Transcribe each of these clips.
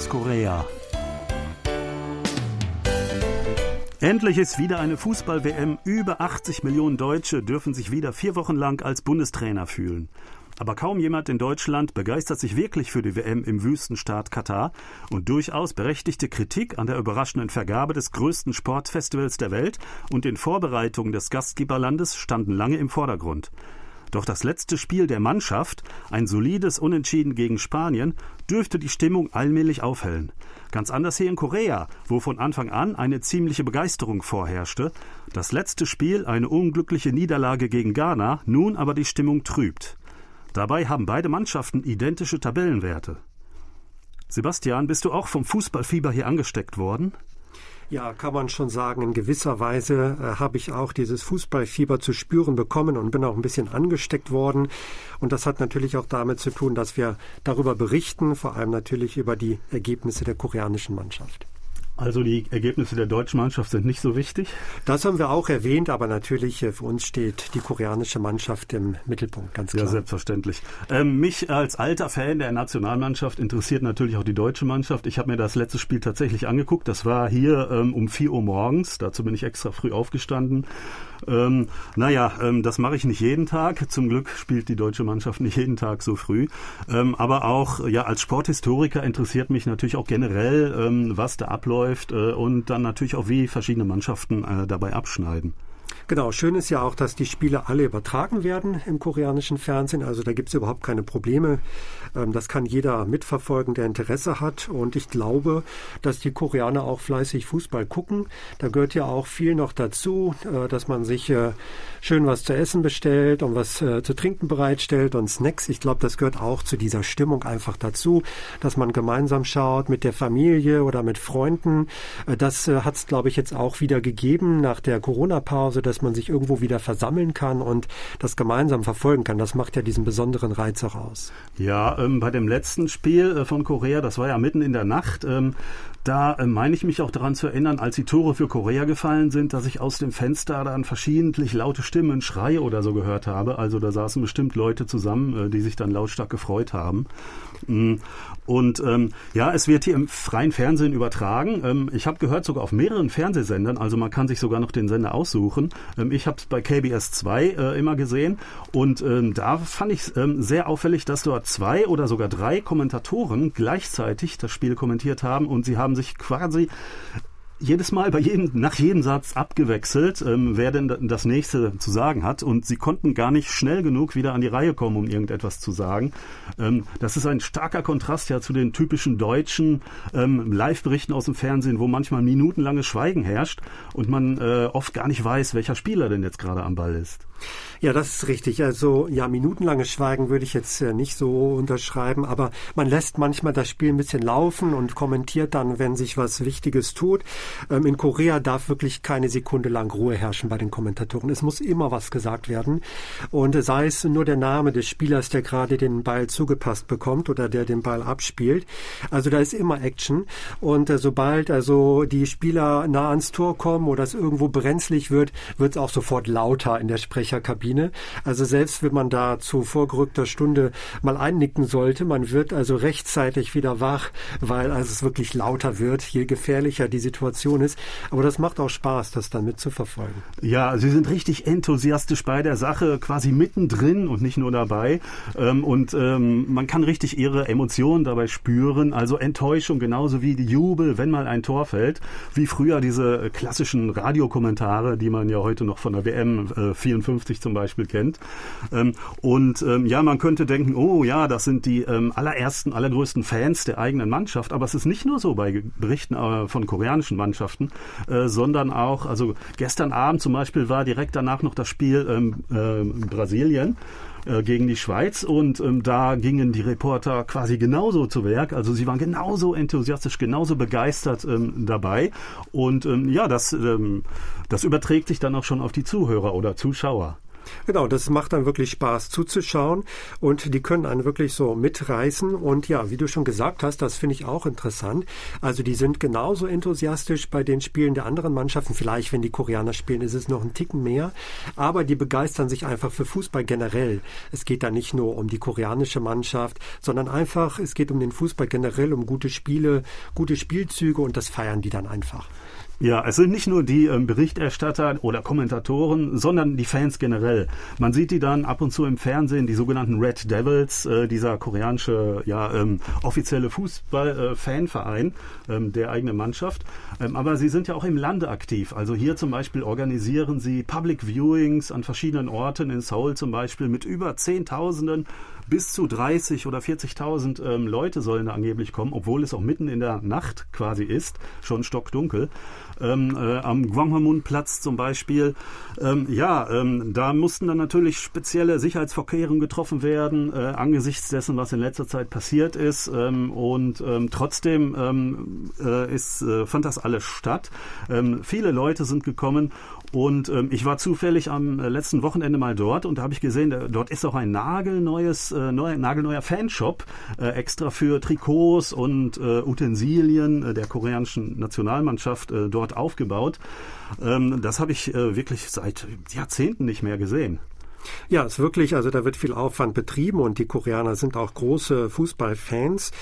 aus Korea. Endlich ist wieder eine Fußball-WM. Über 80 Millionen Deutsche dürfen sich wieder vier Wochen lang als Bundestrainer fühlen. Aber kaum jemand in Deutschland begeistert sich wirklich für die WM im Wüstenstaat Katar und durchaus berechtigte Kritik an der überraschenden Vergabe des größten Sportfestivals der Welt und den Vorbereitungen des Gastgeberlandes standen lange im Vordergrund. Doch das letzte Spiel der Mannschaft, ein solides Unentschieden gegen Spanien, dürfte die Stimmung allmählich aufhellen. Ganz anders hier in Korea, wo von Anfang an eine ziemliche Begeisterung vorherrschte. Das letzte Spiel eine unglückliche Niederlage gegen Ghana, nun aber die Stimmung trübt. Dabei haben beide Mannschaften identische Tabellenwerte. Sebastian, bist du auch vom Fußballfieber hier angesteckt worden? Ja, kann man schon sagen, in gewisser Weise äh, habe ich auch dieses Fußballfieber zu spüren bekommen und bin auch ein bisschen angesteckt worden. Und das hat natürlich auch damit zu tun, dass wir darüber berichten, vor allem natürlich über die Ergebnisse der koreanischen Mannschaft. Also die Ergebnisse der deutschen Mannschaft sind nicht so wichtig? Das haben wir auch erwähnt, aber natürlich äh, für uns steht die koreanische Mannschaft im Mittelpunkt, ganz klar. Ja, selbstverständlich. Ähm, mich als alter Fan der Nationalmannschaft interessiert natürlich auch die deutsche Mannschaft. Ich habe mir das letzte Spiel tatsächlich angeguckt. Das war hier ähm, um 4 Uhr morgens. Dazu bin ich extra früh aufgestanden. Ähm, naja, ähm, das mache ich nicht jeden Tag. Zum Glück spielt die deutsche Mannschaft nicht jeden Tag so früh. Ähm, aber auch ja als Sporthistoriker interessiert mich natürlich auch generell, ähm, was da abläuft äh, und dann natürlich auch, wie verschiedene Mannschaften äh, dabei abschneiden. Genau, schön ist ja auch, dass die Spiele alle übertragen werden im koreanischen Fernsehen. Also da gibt es überhaupt keine Probleme. Ähm, das kann jeder mitverfolgen, der Interesse hat. Und ich glaube, dass die Koreaner auch fleißig Fußball gucken. Da gehört ja auch viel noch dazu, äh, dass man sich äh, schön was zu essen bestellt und was äh, zu trinken bereitstellt und Snacks. Ich glaube, das gehört auch zu dieser Stimmung einfach dazu, dass man gemeinsam schaut mit der Familie oder mit Freunden. Das hat es, glaube ich, jetzt auch wieder gegeben nach der Corona-Pause, dass man sich irgendwo wieder versammeln kann und das gemeinsam verfolgen kann. Das macht ja diesen besonderen Reiz auch aus. Ja, ähm, bei dem letzten Spiel äh, von Korea, das war ja mitten in der Nacht, ähm, da äh, meine ich mich auch daran zu erinnern, als die Tore für Korea gefallen sind, dass ich aus dem Fenster dann verschiedentlich laute Stimmen, Schreie oder so gehört habe. Also da saßen bestimmt Leute zusammen, äh, die sich dann lautstark gefreut haben. Mm. Und ähm, ja, es wird hier im freien Fernsehen übertragen. Ähm, ich habe gehört, sogar auf mehreren Fernsehsendern, also man kann sich sogar noch den Sender aussuchen. Ähm, ich habe es bei KBS 2 äh, immer gesehen. Und ähm, da fand ich ähm, sehr auffällig, dass dort zwei oder sogar drei Kommentatoren gleichzeitig das Spiel kommentiert haben. Und sie haben sich quasi jedes Mal bei jedem, nach jedem Satz abgewechselt, ähm, wer denn das nächste zu sagen hat. Und sie konnten gar nicht schnell genug wieder an die Reihe kommen, um irgendetwas zu sagen. Ähm, das ist ein starker Kontrast ja zu den typischen deutschen ähm, Live-Berichten aus dem Fernsehen, wo manchmal minutenlanges Schweigen herrscht und man äh, oft gar nicht weiß, welcher Spieler denn jetzt gerade am Ball ist. Ja, das ist richtig. Also ja, minutenlanges Schweigen würde ich jetzt äh, nicht so unterschreiben, aber man lässt manchmal das Spiel ein bisschen laufen und kommentiert dann, wenn sich was Wichtiges tut. Ähm, in Korea darf wirklich keine Sekunde lang Ruhe herrschen bei den Kommentatoren. Es muss immer was gesagt werden. Und sei es nur der Name des Spielers, der gerade den Ball zugepasst bekommt oder der den Ball abspielt. Also da ist immer Action. Und äh, sobald also die Spieler nah ans Tor kommen oder es irgendwo brenzlig wird, wird es auch sofort lauter in der Sprecherkabine. Kabine. Also selbst wenn man da zu vorgerückter Stunde mal einnicken sollte, man wird also rechtzeitig wieder wach, weil also es wirklich lauter wird, je gefährlicher die Situation ist. Aber das macht auch Spaß, das dann mitzuverfolgen. Ja, Sie sind richtig enthusiastisch bei der Sache, quasi mittendrin und nicht nur dabei. Ähm, und ähm, man kann richtig Ihre Emotionen dabei spüren. Also Enttäuschung genauso wie die Jubel, wenn mal ein Tor fällt. Wie früher diese klassischen Radiokommentare, die man ja heute noch von der WM 54 zum Beispiel kennt. Ähm, und ja, man könnte denken, oh ja, das sind die allerersten, allergrößten Fans der eigenen Mannschaft. Aber es ist nicht nur so bei Berichten äh, von koreanischen Mannschaften, äh, sondern auch, also gestern Abend zum Beispiel war direkt danach noch das Spiel ähm, äh, Brasilien gegen die Schweiz und ähm, da gingen die Reporter quasi genauso zu Werk. Also sie waren genauso enthusiastisch, genauso begeistert ähm, dabei und ähm, ja, das, ähm, das überträgt sich dann auch schon auf die Zuhörer oder Zuschauer. Genau, das macht dann wirklich Spaß zuzuschauen und die können einen wirklich so mitreißen und ja, wie du schon gesagt hast, das finde ich auch interessant. Also die sind genauso enthusiastisch bei den Spielen der anderen Mannschaften. Vielleicht, wenn die Koreaner spielen, ist es noch ein Ticken mehr, aber die begeistern sich einfach für Fußball generell. Es geht da nicht nur um die koreanische Mannschaft, sondern einfach, es geht um den Fußball generell, um gute Spiele, gute Spielzüge und das feiern die dann einfach. Ja, es sind nicht nur die ähm, Berichterstatter oder Kommentatoren, sondern die Fans generell. Man sieht die dann ab und zu im Fernsehen, die sogenannten Red Devils, äh, dieser koreanische ja, ähm, offizielle Fußball-Fanverein äh, ähm, der eigenen Mannschaft. Ähm, aber sie sind ja auch im Lande aktiv. Also hier zum Beispiel organisieren sie Public Viewings an verschiedenen Orten, in Seoul zum Beispiel, mit über Zehntausenden bis zu 30 oder 40.000 ähm, Leute sollen da angeblich kommen, obwohl es auch mitten in der Nacht quasi ist, schon stockdunkel. Ähm, äh, am Gwanghwamun-Platz zum Beispiel. Ähm, ja, ähm, da mussten dann natürlich spezielle Sicherheitsvorkehrungen getroffen werden, äh, angesichts dessen, was in letzter Zeit passiert ist. Ähm, und ähm, trotzdem ähm, äh, ist, äh, fand das alles statt. viele Leute sind gekommen und ich war zufällig am äh, letzten Wochenende mal dort und da habe ich gesehen, da, dort ist auch ein nagelneues, äh, neu, nagelneuer Fanshop extra für Trikots und Utensilien der koreanischen Nationalmannschaft dort aufgebaut. Ähm, das habe ich äh, wirklich seit Jahrzehnten nicht mehr gesehen. Ja, es ist wirklich, also da wird viel Aufwand betrieben und die Koreaner sind auch große Fußballfans.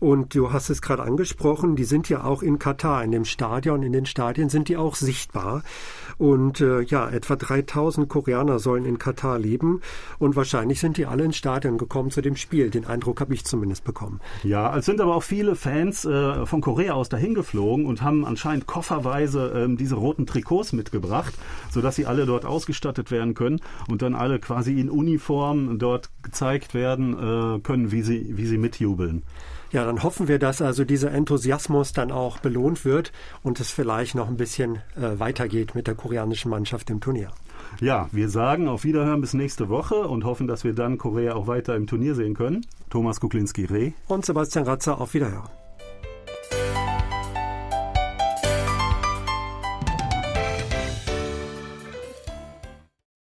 Und du hast es gerade angesprochen, die sind ja auch in Katar, in dem Stadion, in den Stadien sind die auch sichtbar. Und äh, ja, etwa 3000 Koreaner sollen in Katar leben und wahrscheinlich sind die alle ins Stadion gekommen zu dem Spiel. Den Eindruck habe ich zumindest bekommen. Ja, es sind aber auch viele Fans äh, von Korea aus dahin geflogen und haben anscheinend kofferweise äh, diese roten Trikots mitgebracht, sodass sie alle dort ausgestattet werden können und dann alle quasi in Uniform dort gezeigt werden äh, können, wie sie, wie sie mitjubeln. Ja, dann hoffen wir, dass also dieser Enthusiasmus dann auch belohnt wird und es vielleicht noch ein bisschen äh, weitergeht mit der koreanischen Mannschaft im Turnier. Ja, wir sagen auf Wiederhören bis nächste Woche und hoffen, dass wir dann Korea auch weiter im Turnier sehen können. Thomas Kuklinski-Reh und Sebastian Ratzer auf Wiederhören.